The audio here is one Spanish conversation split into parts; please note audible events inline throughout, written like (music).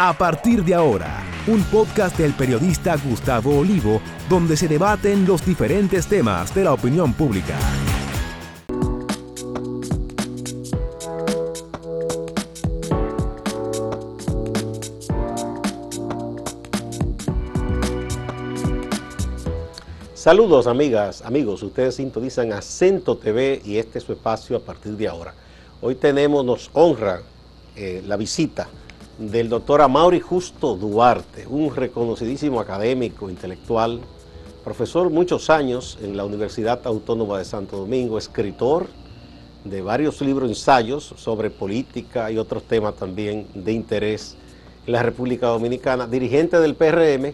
A partir de ahora, un podcast del periodista Gustavo Olivo, donde se debaten los diferentes temas de la opinión pública. Saludos amigas, amigos, ustedes sintonizan Acento TV y este es su espacio a partir de ahora. Hoy tenemos, nos honra eh, la visita del doctor Amaury Justo Duarte, un reconocidísimo académico, intelectual, profesor muchos años en la Universidad Autónoma de Santo Domingo, escritor de varios libros, ensayos sobre política y otros temas también de interés en la República Dominicana, dirigente del PRM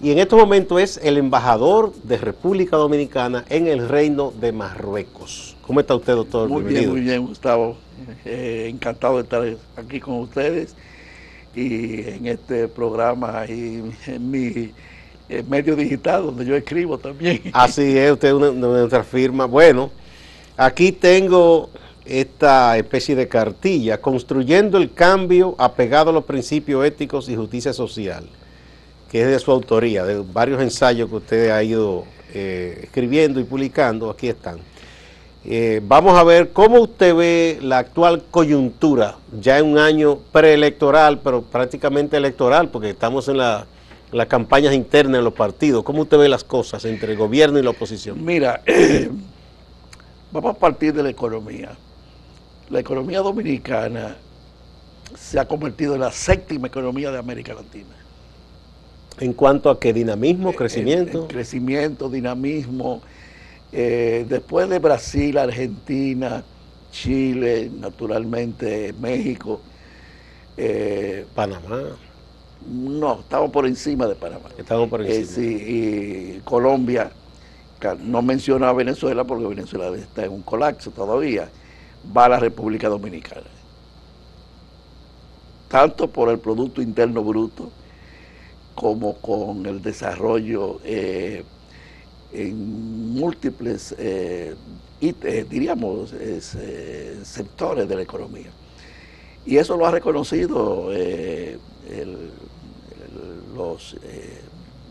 y en estos momentos es el embajador de República Dominicana en el Reino de Marruecos. ¿Cómo está usted, doctor? Muy bien, muy bien, Gustavo. Eh, encantado de estar aquí con ustedes y en este programa y en mi medio digital donde yo escribo también. (laughs) Así es, usted es una, de nuestras firmas. Bueno, aquí tengo esta especie de cartilla, construyendo el cambio apegado a los principios éticos y justicia social que es de su autoría, de varios ensayos que usted ha ido eh, escribiendo y publicando, aquí están. Eh, vamos a ver cómo usted ve la actual coyuntura, ya en un año preelectoral, pero prácticamente electoral, porque estamos en la, las campañas internas de los partidos. ¿Cómo usted ve las cosas entre el gobierno y la oposición? Mira, (coughs) vamos a partir de la economía. La economía dominicana se ha convertido en la séptima economía de América Latina. ¿En cuanto a qué dinamismo, crecimiento? crecimiento, dinamismo. Eh, después de Brasil, Argentina, Chile, naturalmente México. Eh, Panamá. No, estamos por encima de Panamá. Estamos por encima. Eh, sí, y Colombia, no menciona a Venezuela porque Venezuela está en un colapso todavía, va a la República Dominicana. Tanto por el Producto Interno Bruto, como con el desarrollo eh, en múltiples, eh, eh, diríamos, sectores de la economía. Y eso lo ha reconocido los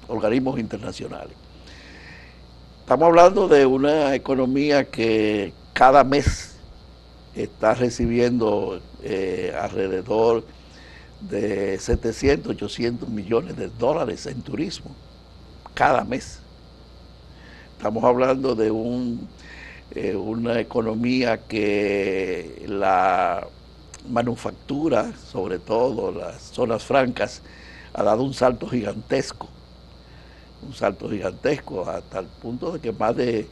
organismos internacionales. Estamos hablando de una economía que cada mes está recibiendo alrededor de 700, 800 millones de dólares en turismo cada mes. Estamos hablando de un, eh, una economía que la manufactura, sobre todo las zonas francas, ha dado un salto gigantesco, un salto gigantesco hasta el punto de que más de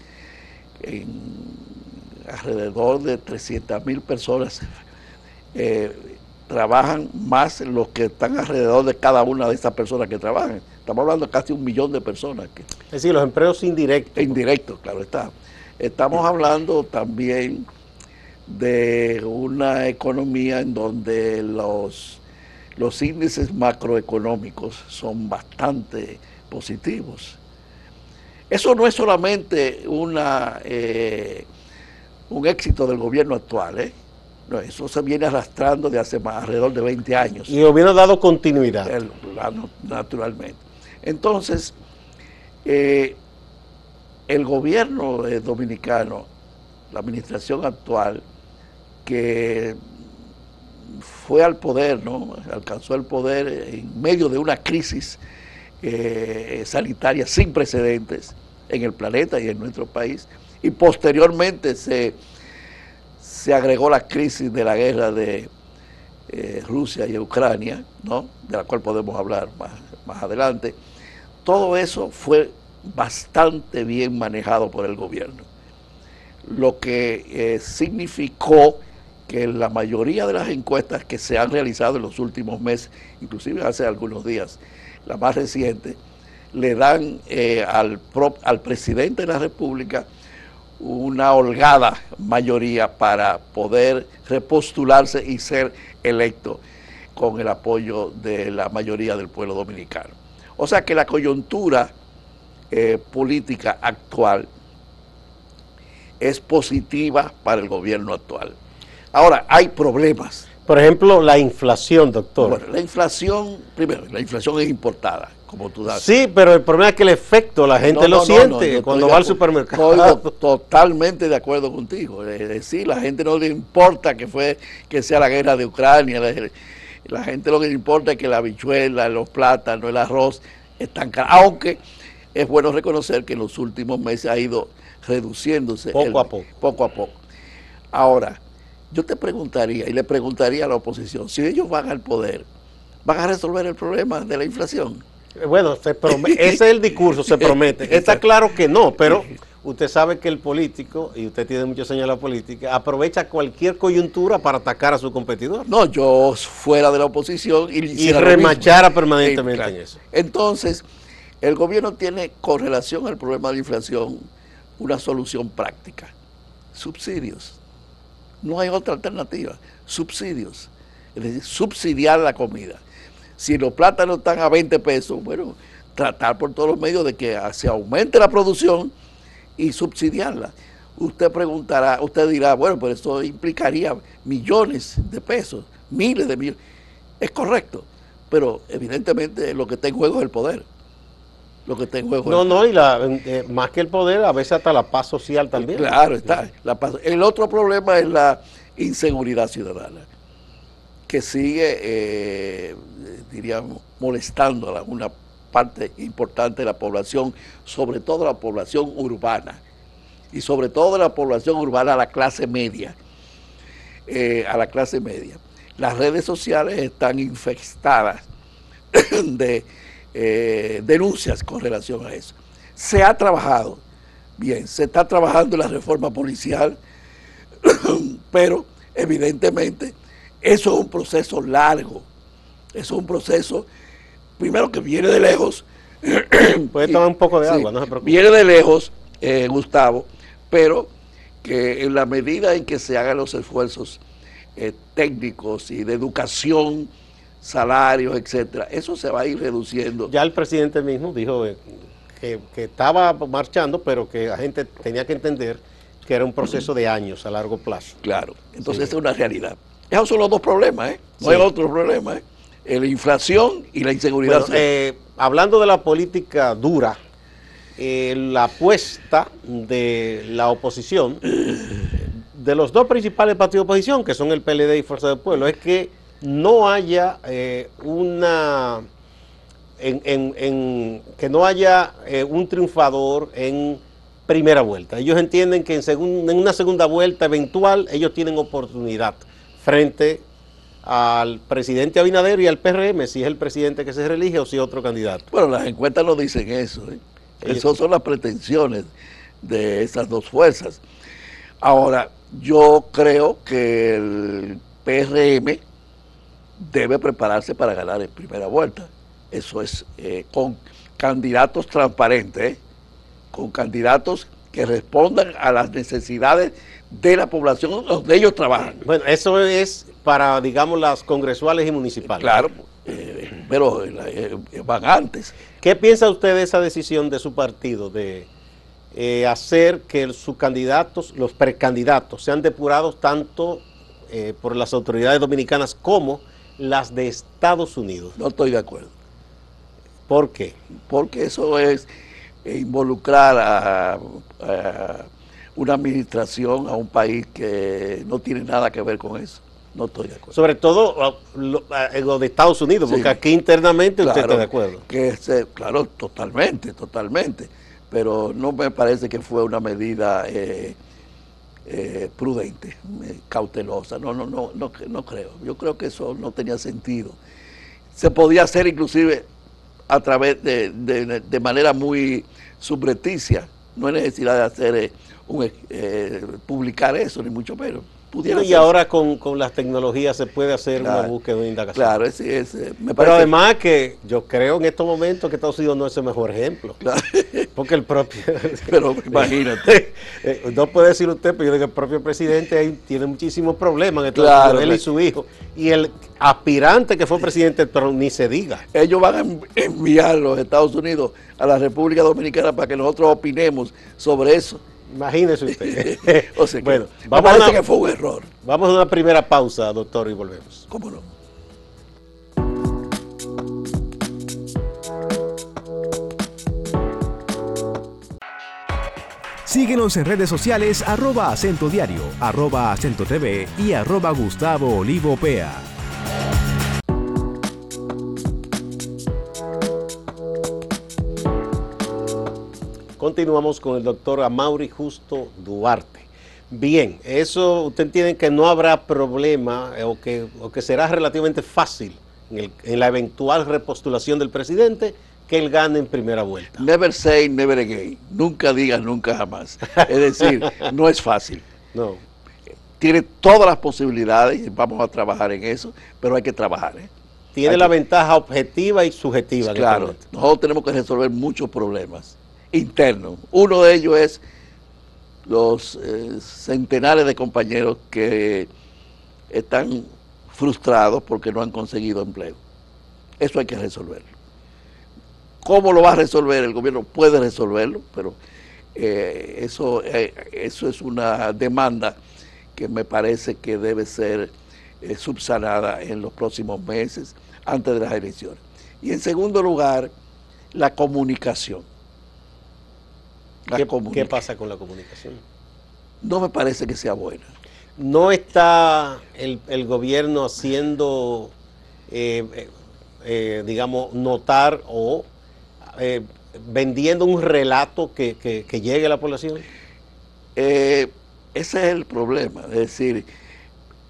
alrededor de 300 mil personas eh, trabajan más los que están alrededor de cada una de esas personas que trabajan. Estamos hablando de casi un millón de personas. Que, es decir, los empleos indirectos. Indirectos, claro está. Estamos hablando también de una economía en donde los, los índices macroeconómicos son bastante positivos. Eso no es solamente una, eh, un éxito del gobierno actual, ¿eh? No, eso se viene arrastrando de hace más, alrededor de 20 años. Y ha dado continuidad. naturalmente. Entonces, eh, el gobierno dominicano, la administración actual, que fue al poder, ¿no? alcanzó el poder en medio de una crisis eh, sanitaria sin precedentes en el planeta y en nuestro país, y posteriormente se se agregó la crisis de la guerra de eh, Rusia y Ucrania, ¿no? de la cual podemos hablar más, más adelante. Todo eso fue bastante bien manejado por el gobierno, lo que eh, significó que la mayoría de las encuestas que se han realizado en los últimos meses, inclusive hace algunos días, la más reciente, le dan eh, al, al presidente de la República una holgada mayoría para poder repostularse y ser electo con el apoyo de la mayoría del pueblo dominicano. O sea que la coyuntura eh, política actual es positiva para el gobierno actual. Ahora, hay problemas. Por ejemplo, la inflación, doctor. Bueno, la inflación, primero, la inflación es importada, como tú das. Sí, pero el problema es que el efecto la gente lo siente cuando va al supermercado. Estoy (laughs) totalmente de acuerdo contigo. Es decir, la gente no le importa que fue que sea la guerra de Ucrania. La, gente lo que le importa es que la habichuela, los plátanos, el arroz están caros. Aunque es bueno reconocer que en los últimos meses ha ido reduciéndose. Poco a poco. Poco a poco. Ahora, yo te preguntaría y le preguntaría a la oposición, si ellos van al poder, ¿van a resolver el problema de la inflación? Bueno, se ese es el discurso, se promete. (laughs) Está claro que no, pero (laughs) usted sabe que el político, y usted tiene muchos años en la política, aprovecha cualquier coyuntura para atacar a su competidor. No, yo fuera de la oposición y, y remachara permanentemente en eso. Entonces, el gobierno tiene con relación al problema de la inflación una solución práctica, subsidios. No hay otra alternativa, subsidios. Es decir, subsidiar la comida. Si los plátanos están a 20 pesos, bueno, tratar por todos los medios de que se aumente la producción y subsidiarla. Usted preguntará, usted dirá, bueno, pero eso implicaría millones de pesos, miles de millones. Es correcto, pero evidentemente lo que está en juego es el poder lo que está en juego. No, no, y la, eh, más que el poder, a veces hasta la paz social también. Claro, está. La paz. El otro problema es la inseguridad ciudadana, que sigue, eh, diríamos, molestando a una parte importante de la población, sobre todo la población urbana, y sobre todo la población urbana a la clase media, eh, a la clase media. Las redes sociales están infestadas (coughs) de eh, denuncias con relación a eso. Se ha trabajado, bien, se está trabajando la reforma policial, (coughs) pero evidentemente eso es un proceso largo, es un proceso, primero que viene de lejos. (coughs) Puede tomar un poco de agua, no se preocupe. Viene de lejos, eh, Gustavo, pero que en la medida en que se hagan los esfuerzos eh, técnicos y de educación, salarios, etcétera. Eso se va a ir reduciendo. Ya el presidente mismo dijo que, estaba marchando, pero que la gente tenía que entender que era un proceso de años a largo plazo. Claro, entonces es una realidad. Esos son los dos problemas, ¿eh? No hay otro problema, ¿eh? La inflación y la inseguridad. Eh, hablando de la política dura, la apuesta de la oposición, de los dos principales partidos de oposición, que son el PLD y Fuerza del Pueblo, es que no haya eh, una en, que no haya eh, un triunfador en primera vuelta. Ellos entienden que en, en una segunda vuelta eventual ellos tienen oportunidad frente al presidente Abinader y al PRM, si es el presidente que se reelige o si es otro candidato. Bueno, las encuestas no dicen eso. ¿eh? Esas son las pretensiones de esas dos fuerzas. Ahora, yo creo que el PRM debe prepararse para ganar en primera vuelta. Eso es eh, con candidatos transparentes, ¿eh? con candidatos que respondan a las necesidades de la población donde ellos trabajan. Bueno, eso es para, digamos, las congresuales y municipales. Claro, eh, pero van antes. ¿Qué piensa usted de esa decisión de su partido de hacer que sus candidatos, los precandidatos, sean depurados tanto por las autoridades dominicanas como las de Estados Unidos. No estoy de acuerdo. ¿Por qué? Porque eso es involucrar a, una administración, a un país que no tiene nada que ver con eso. No estoy de acuerdo. Sobre todo lo, de Estados Unidos, porque aquí internamente usted está de acuerdo. Que claro, totalmente, totalmente. Pero no me parece que fue una medida eh, eh, prudente, eh, cautelosa. No, no, no, no, no creo. Yo creo que eso no tenía sentido. Se podía hacer inclusive a través de, de, manera muy subreticia. No hay necesidad de hacer eh, un, publicar eso, ni mucho menos y ahora con, las tecnologías se puede hacer una búsqueda de indagación. Claro, es, es, me Pero además que yo creo en estos momentos que Estados Unidos no es el mejor ejemplo. Porque el propio... (laughs) pero imagínate. (laughs) Eh, no puede decir usted, pero yo digo que el propio presidente tiene muchísimos problemas, claro, él y su hijo. Y el aspirante que fue presidente, pero ni se diga. Ellos van a enviar los Estados Unidos a la República Dominicana para que nosotros opinemos sobre eso Imagínese usted. (laughs) o sea que, bueno, me vamos a, una, que fue un error. vamos a una primera pausa, doctor, y volvemos. ¿Cómo no? Síguenos en redes sociales arroba acento diario, arroba acento TV y arroba Gustavo Olivo Pea. Continuamos con el doctor Amaury Justo Duarte. Bien, eso usted entiende que no habrá problema eh, o, que, o que será relativamente fácil en, el- en la eventual repostulación del presidente que él gane en primera vuelta. Never say, never again. Nunca digas nunca jamás. Es decir, (laughs) no es fácil. No, Tiene todas las posibilidades y vamos a trabajar en eso, pero hay que trabajar. ¿eh? tiene Hay la que- ventaja objetiva y subjetiva. Claro, nosotros tenemos que resolver muchos problemas internos. Uno de ellos es los eh, centenares de compañeros que están frustrados porque no han conseguido empleo. Eso hay que resolverlo. ¿Cómo lo va a resolver? El gobierno puede resolverlo, pero eh, eso, eh, eso es una demanda que me parece que debe ser subsanada en los próximos meses, antes de las elecciones. Y en segundo lugar, la comunicación. ¿Qué, pasa con la comunicación? No me parece que sea buena. ¿No está el, el gobierno haciendo, eh, eh, eh, digamos, notar o eh, vendiendo un relato que, que- que llegue a la población? Ese es el problema. Es decir,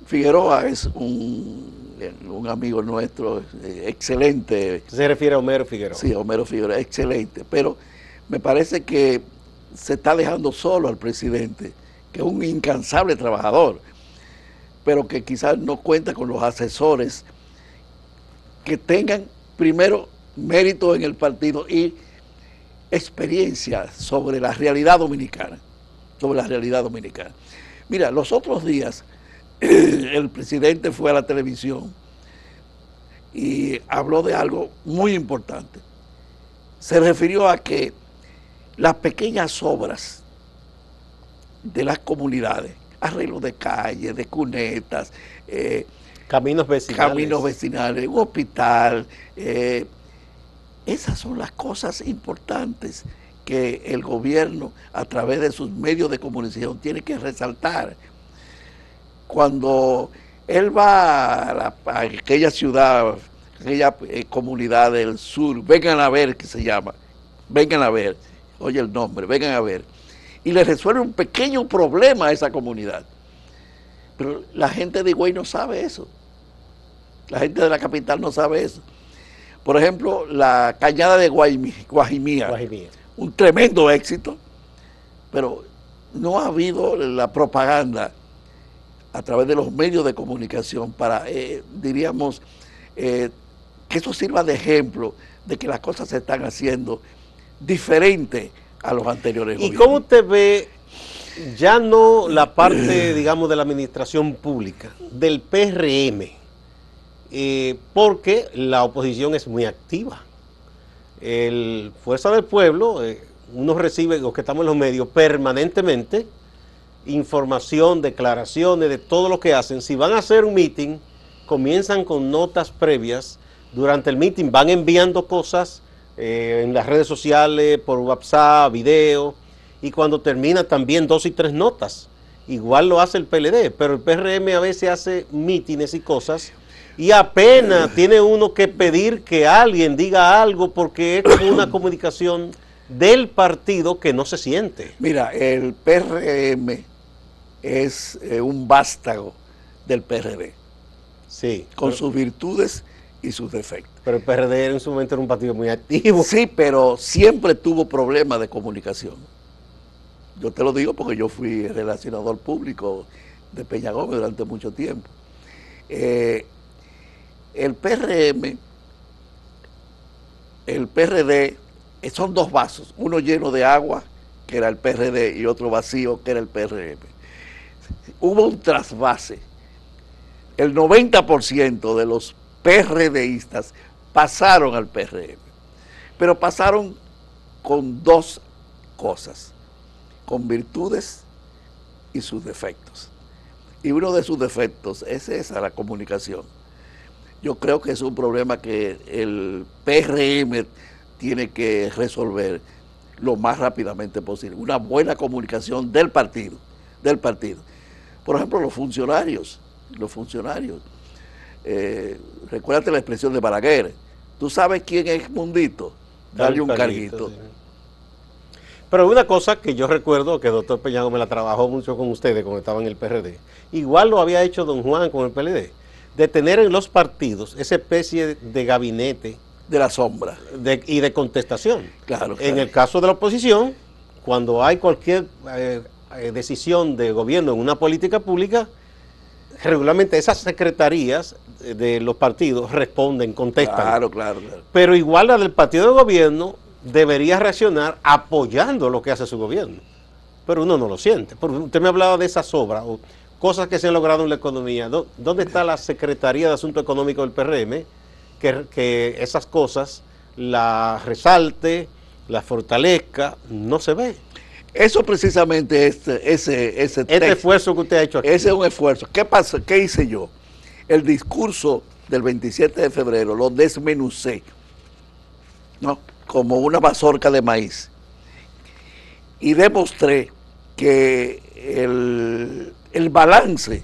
Figueroa es un, un amigo nuestro, excelente. Se refiere a Homero Figueroa. Sí, Homero Figueroa, excelente. Pero me parece que se está dejando solo al presidente, que es un incansable trabajador, pero que quizás no cuenta con los asesores que tengan primero mérito en el partido y experiencia sobre la realidad dominicana, sobre la realidad dominicana. Mira, los otros días (clears throat) el presidente fue a la televisión y habló de algo muy importante. Se refirió a que las pequeñas obras de las comunidades, arreglo de calles, de cunetas, eh, Caminos vecinales. caminos vecinales, un hospital. eh, esas son las cosas importantes que el gobierno, a través de sus medios de comunicación, tiene que resaltar. Cuando él va a, la- a aquella ciudad, aquella eh, comunidad del sur, vengan a ver, que se llama, vengan a ver, oye el nombre, vengan a ver, y le resuelve un pequeño problema a esa comunidad. Pero la gente de Higüey no sabe eso. La gente de la capital no sabe eso. Por ejemplo, la cañada de Guaymi- Guajimía, Guajimía. un tremendo éxito, pero no ha habido la propaganda a través de los medios de comunicación para, eh, diríamos, eh, que eso sirva de ejemplo de que las cosas se están haciendo diferente a los anteriores ¿Y gobiernos. cómo usted ve ya no la parte, (clears throat) digamos, de la administración pública, del PRM? Eh, porque la oposición es muy activa. El Fuerza del Pueblo, eh, uno recibe, los que estamos en los medios, permanentemente información, declaraciones de todo lo que hacen. Si van a hacer un meeting, comienzan con notas previas. Durante el meeting van enviando cosas eh, en las redes sociales, por WhatsApp, video, y cuando termina también dos y tres notas. Igual lo hace el PLD, pero el PRM a veces hace mítines y cosas y apenas tiene uno que pedir que alguien diga algo porque es una (coughs) comunicación del partido que no se siente. Mira, el PRM es eh, un vástago del PRD, Sí, con pero, sus virtudes y sus defectos. Pero el PRD en su momento era un partido muy activo. Sí, pero siempre tuvo problemas de comunicación. Yo te lo digo porque yo fui relacionador público de Peña Gómez durante mucho tiempo. Eh, el PRM, el PRD, eh, son dos vasos, uno lleno de agua, que era el PRD, y otro vacío, que era el PRM. Hubo un trasvase. El 90% de los PRDistas pasaron al PRM, pero pasaron con dos cosas. con virtudes y sus defectos. Y uno de sus defectos es esa, la comunicación. Yo creo que es un problema que el PRM tiene que resolver lo más rápidamente posible. Una buena comunicación del partido, del partido. Por ejemplo, los funcionarios, los funcionarios. Eh, recuérdate la expresión de Balaguer. ¿Tú sabes quién es Mundito? Dale un carguito. Pero una cosa que yo recuerdo que el doctor Peñago me la trabajó mucho con ustedes cuando estaba en el PRD. Igual lo había hecho don Juan con el PLD. De tener en los partidos esa especie de gabinete. De la sombra. y de contestación. Claro, En el caso de la oposición, cuando hay cualquier eh, eh, decisión de gobierno en una política pública, regularmente esas secretarías de los partidos responden, contestan. Claro, claro, claro. Pero igual la del partido de gobierno debería reaccionar apoyando lo que hace su gobierno. Pero uno no lo siente. Porque usted me hablaba de esas obras o cosas que se han logrado en la economía. ¿Dónde está la Secretaría de Asuntos Económicos del PRM? Que, que esas cosas la resalte, la fortalezca, no se ve. Eso precisamente, este, ese, ese este esfuerzo que usted ha hecho aquí. Ese es un esfuerzo. ¿Qué pasa? ¿Qué hice yo? El discurso del 27 de febrero lo desmenucé, ¿no? Como una mazorca de maíz. Y demostré que el, el balance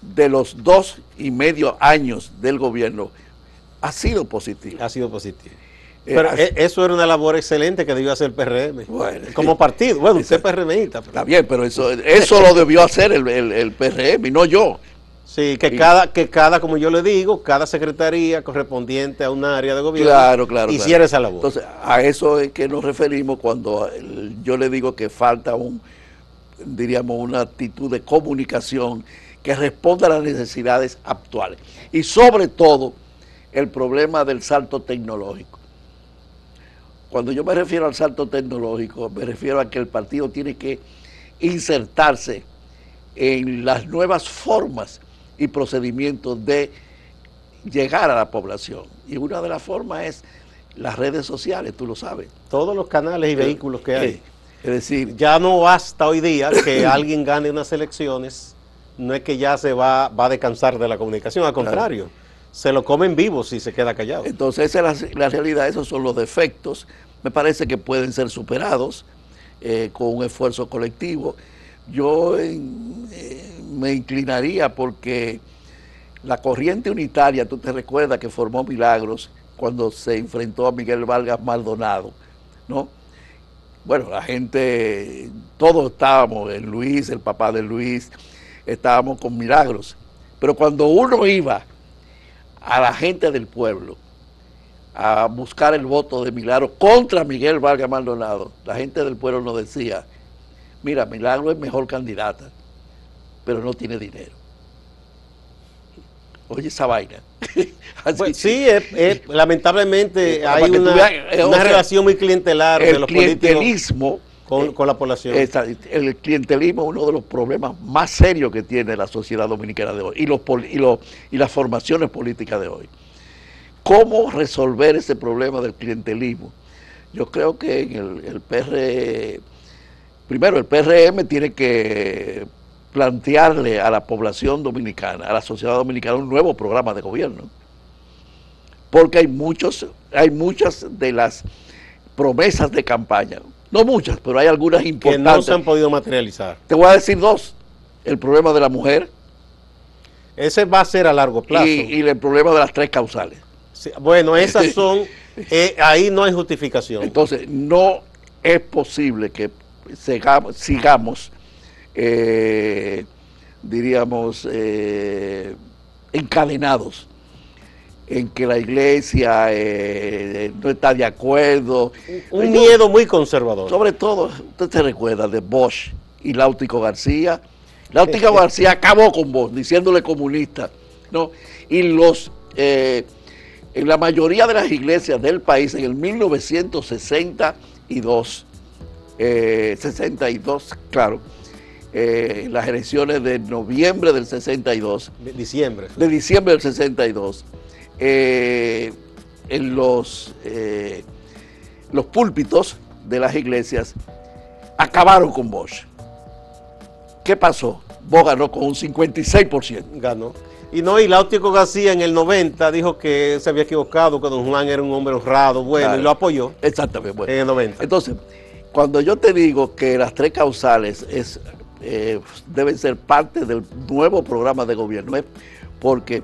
de los dos y medio años del gobierno ha sido positivo. Ha sido positivo. Eh, pero e, eso era una labor excelente que debió hacer el PRM. como partido. Bueno, usted es PRMista. Está bien, pero eso, eso lo debió hacer el, el, PRM y no yo. Sí, que cada, que cada, como yo le digo, cada secretaría correspondiente a un área de gobierno claro, claro, hiciera esa labor. Entonces, a eso es que nos referimos cuando yo le digo que falta un, diríamos, una actitud de comunicación que responda a las necesidades actuales. Y sobre todo, el problema del salto tecnológico. Cuando yo me refiero al salto tecnológico, me refiero a que el partido tiene que insertarse en las nuevas formas y procedimientos de llegar a la población. Y una de las formas es las redes sociales, tú lo sabes. Todos los canales y eh, vehículos que hay. Eh, es decir, ya no basta hoy día que (coughs) alguien gane unas elecciones, no es que ya se va, va a descansar de la comunicación, al contrario se lo comen vivo si se queda callado. Entonces esa es la, realidad, esos son los defectos. Me parece que pueden ser superados eh, con un esfuerzo colectivo. Yo me inclinaría porque la corriente unitaria, tú te recuerdas que formó Milagros cuando se enfrentó a Miguel Vargas Maldonado, ¿no? Bueno, la gente, todos estábamos, el Luis, el papá de Luis, estábamos con Milagros. Pero cuando uno iba a la gente del pueblo a buscar el voto de Milagro contra Miguel Vargas Maldonado, la gente del pueblo nos decía, mira, Milagro es mejor candidata, pero no tiene dinero. Oye, esa vaina. (laughs) Pues sí, lamentablemente hay una, eh, relación muy clientelar de los clientelismo con, la población. el clientelismo es uno de los problemas más serios que tiene la sociedad dominicana de hoy y, los, y, las formaciones políticas de hoy. ¿Cómo resolver ese problema del clientelismo? Yo creo que en el, el PR, primero el PRM tiene que plantearle a la población dominicana, a la sociedad dominicana, un nuevo programa de gobierno. Porque hay muchos, hay muchas de las promesas de campaña. No muchas, pero hay algunas importantes. Que no se han podido materializar. Te voy a decir dos. El problema de la mujer. Ese va a ser a largo plazo. Y, el problema de las tres causales. bueno, esas (laughs) son, eh, ahí no hay justificación. Entonces, no es posible que sigamos, eh, diríamos, eh, encadenados en que la iglesia eh, no está de acuerdo. Un, miedo muy conservador. Sobre todo, usted se recuerda de Bosch y Láutico García. Láutico García acabó con Bosch, diciéndole comunista. ¿no? Y los, eh, en la mayoría de las iglesias del país, en el 1962, 62, eh, claro, las elecciones de noviembre del 62. De diciembre. De diciembre del 62 eh, en los, eh, los púlpitos de las iglesias acabaron con Bosch. ¿Qué pasó? Bosch ganó con un 56%. Ganó. Y no, y Láutico García en el 90 dijo que se había equivocado, que don Juan era un hombre honrado, bueno, Claro. y lo apoyó Exactamente. bueno. en el 90. Entonces, cuando yo te digo que las tres causales es, eh, deben ser parte del nuevo programa de gobierno, es porque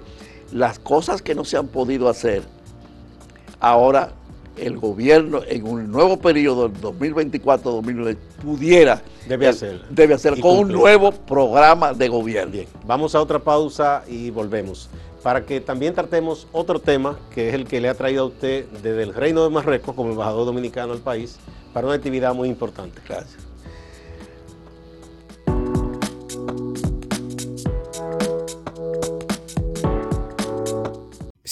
las cosas que no se han podido hacer, ahora el gobierno en un nuevo periodo, 2024-2020, pudiera Debe eh, hacer. debe hacer con un nuevo programa de gobierno. Bien, vamos a otra pausa y volvemos. Para que también tratemos otro tema, que es el que le ha traído a usted desde el Reino de Marruecos como embajador dominicano al país, para una actividad muy importante. Gracias.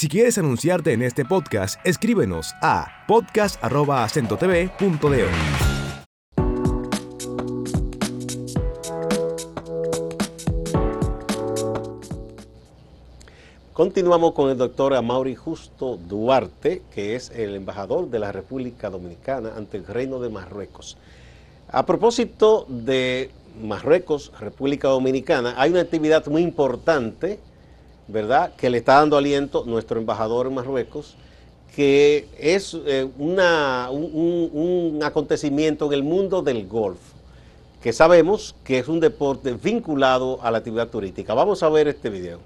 Si quieres anunciarte en este podcast, escríbenos a podcast.acentotv.de. Continuamos con el doctor Amaury Justo Duarte, que es el embajador de la República Dominicana ante el Reino de Marruecos. A propósito de Marruecos, República Dominicana, hay una actividad muy importante, ¿verdad?, que le está dando aliento nuestro embajador en Marruecos, que es eh, una- un, acontecimiento en el mundo del golf, que sabemos que es un deporte vinculado a la actividad turística. Vamos a ver este video.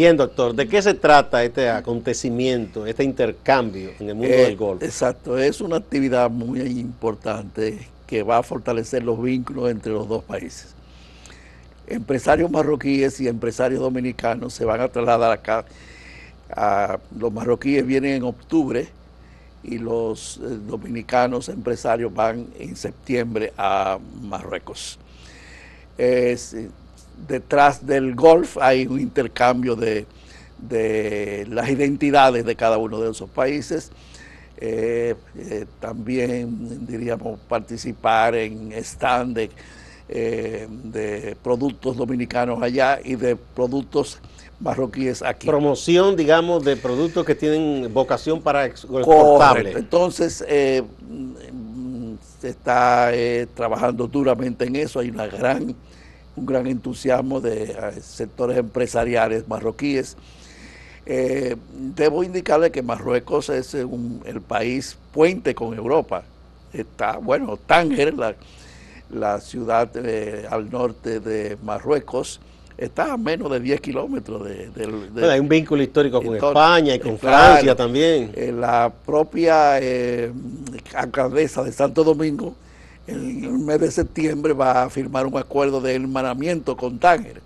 Bien, doctor, ¿de qué se trata este acontecimiento, este intercambio en el mundo Eh, del golf? Exacto, es una actividad muy importante que va a fortalecer los vínculos entre los dos países. Empresarios marroquíes y empresarios dominicanos se van a trasladar acá. Ah, los marroquíes vienen en octubre y los eh, dominicanos empresarios van en septiembre a Marruecos. Eh, detrás del golf hay un intercambio de, de las identidades de cada uno de esos países. Eh, eh, también, diríamos, participar en stand de, eh, de productos dominicanos allá y de productos marroquíes aquí. Promoción, digamos, de productos que tienen vocación para ex- Correcto. exportable. Entonces, eh, mm, se está trabajando duramente en eso. Hay una gran, un gran entusiasmo de eh, sectores empresariales marroquíes. Eh, debo indicarle que Marruecos es eh, un- el país puente con Europa. Está, bueno, Tánger, la, la ciudad eh, al norte de Marruecos, está a menos de 10 kilómetros de, de- Bueno, hay un vínculo histórico con Entonces, España y con claro. Francia también. Eh, la propia alcaldesa de Santo Domingo en el mes de septiembre va a firmar un acuerdo de hermanamiento con Tánger.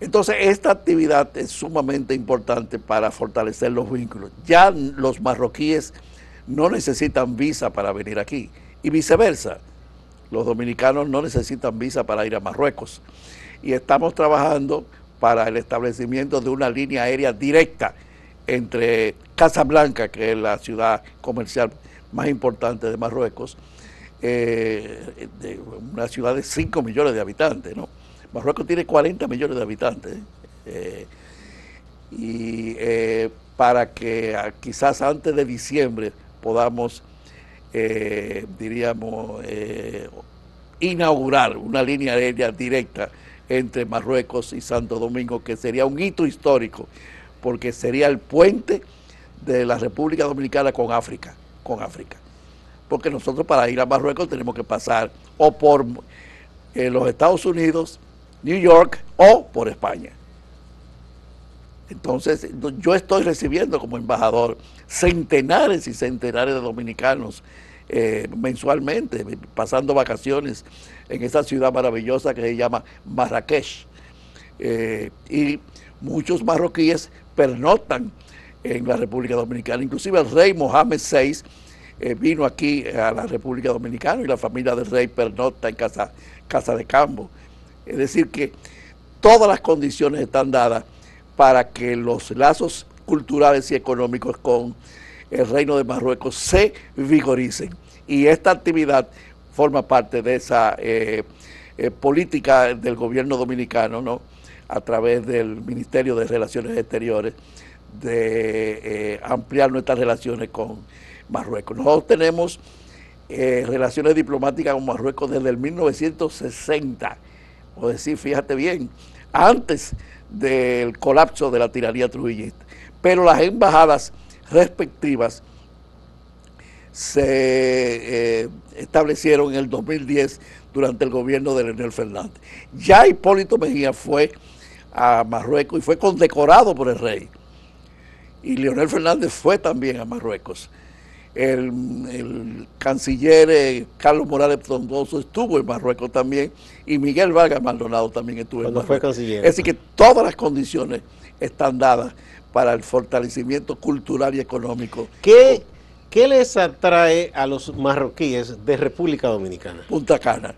Entonces, esta actividad es sumamente importante para fortalecer los vínculos. Ya los marroquíes no necesitan visa para venir aquí y viceversa. Los dominicanos no necesitan visa para ir a Marruecos. Y estamos trabajando para el establecimiento de una línea aérea directa entre Casablanca, que es la ciudad comercial más importante de Marruecos, eh, de una ciudad de 5 millones de habitantes. ¿no? Marruecos tiene 40 millones de habitantes. eh, y eh, para que ah, quizás antes de diciembre podamos, diríamos, inaugurar una línea aérea directa entre Marruecos y Santo Domingo, que sería un hito histórico, porque sería el puente de la República Dominicana con África, con África. Porque nosotros para ir a Marruecos tenemos que pasar o por eh, los Estados Unidos, New York o por España. Entonces, yo estoy recibiendo como embajador centenares y centenares de dominicanos eh, mensualmente, pasando vacaciones en esa ciudad maravillosa que se llama Marrakech. Eh, y muchos marroquíes pernoctan en la República Dominicana. Inclusive el rey Mohamed VI eh, vino aquí a la República Dominicana y la familia del rey pernocta en casa, casa de Cambo. Es decir, que todas las condiciones están dadas para que los lazos culturales y económicos con el Reino de Marruecos se vigoricen. Y esta actividad forma parte de esa eh, eh, política del gobierno dominicano, ¿no? a través del Ministerio de Relaciones Exteriores, de ampliar nuestras relaciones con Marruecos. Nosotros tenemos relaciones diplomáticas con Marruecos desde el 1960, o decir, fíjate bien, antes del colapso de la tiranía trujillista. Pero las embajadas respectivas se eh, establecieron en el 2010 durante el gobierno de Leonel Fernández. Ya Hipólito Mejía fue a Marruecos y fue condecorado por el rey. Y Leonel Fernández fue también a Marruecos. El, canciller eh, Carlos Morales Trondoso estuvo en Marruecos también y Miguel Vargas Maldonado también estuvo en Marruecos. Fue canciller. Es decir, que todas las condiciones están dadas para el fortalecimiento cultural y económico. ¿Qué, ¿Qué les atrae a los marroquíes de República Dominicana? Punta Cana.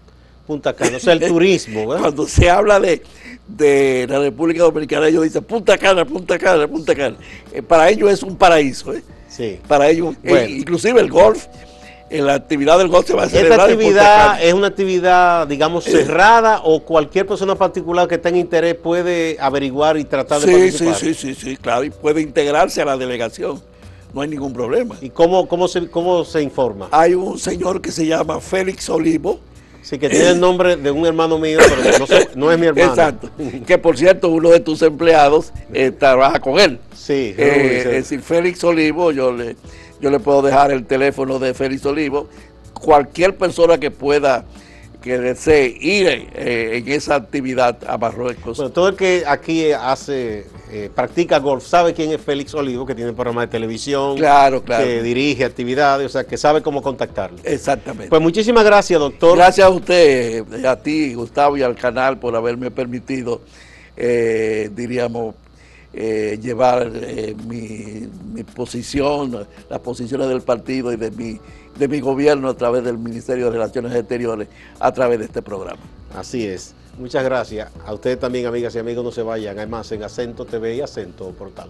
Punta Cana, o sea, el (laughs) turismo. ¿verdad? Cuando se habla de, de, la República Dominicana, ellos dicen Punta Cana, Punta Cana, Punta Cana. Eh, para ellos es un paraíso. ¿eh? Sí. Para ellos, eh, inclusive el golf, en la actividad del golf se va a celebrar. ¿Esta actividad es una actividad, digamos, eh. cerrada o cualquier persona particular que tenga interés puede averiguar y tratar de participar? Sí, sí, sí, sí, claro, y puede integrarse a la delegación no hay ningún problema. ¿Y cómo, cómo, se, cómo se informa? Hay un señor que se llama Félix Olivo. Sí, que tiene el nombre de un hermano mío, pero no, es mi hermano. Exacto. Que por cierto, uno de tus empleados eh, trabaja con él. Sí. Eh, es decir, Félix Olivo, yo le, yo le puedo dejar el teléfono de Félix Olivo. Cualquier persona que pueda que desee ir eh, en esa actividad a Marruecos. Bueno, todo el que aquí hace, eh, practica golf, sabe quién es Félix Olivo, que tiene un programa de televisión, claro, claro. que dirige actividades, o sea, que sabe cómo contactarle. Exactamente. Pues muchísimas gracias, doctor. Gracias a usted, a ti, Gustavo, y al canal por haberme permitido, eh, diríamos, llevar mi, mi posición, las posiciones del partido y de mi de mi gobierno a través del Ministerio de Relaciones Exteriores, a través de este programa. Así es. Muchas gracias. A ustedes también, amigas y amigos, no se vayan. Hay más en Acento TV y Acento Portal.